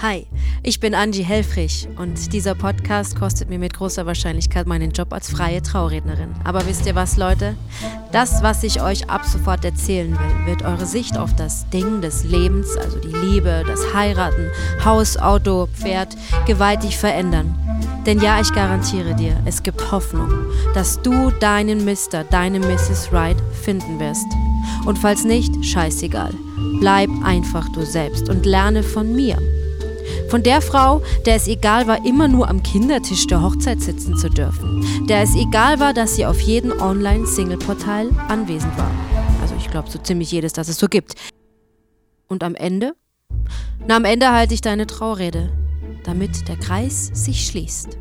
Hi, ich bin Angie Helfrich und dieser Podcast kostet mir mit großer Wahrscheinlichkeit meinen Job als freie Traurednerin. Aber wisst ihr was, Leute? Das, was ich euch ab sofort erzählen will, wird eure Sicht auf das Ding des Lebens, also die Liebe, das Heiraten, Haus, Auto, Pferd, gewaltig verändern. Denn ja, ich garantiere dir, es gibt Hoffnung, dass du deinen Mr., deine Mrs. Right finden wirst. Und falls nicht, scheißegal. Bleib einfach du selbst und lerne von mir. Von der Frau, der es egal war, immer nur am Kindertisch der Hochzeit sitzen zu dürfen. Der es egal war, dass sie auf jedem Online-Single-Portal anwesend war. Also ich glaube so ziemlich jedes, das es so gibt. Und am Ende? Na, am Ende halte ich deine Traurede, damit der Kreis sich schließt.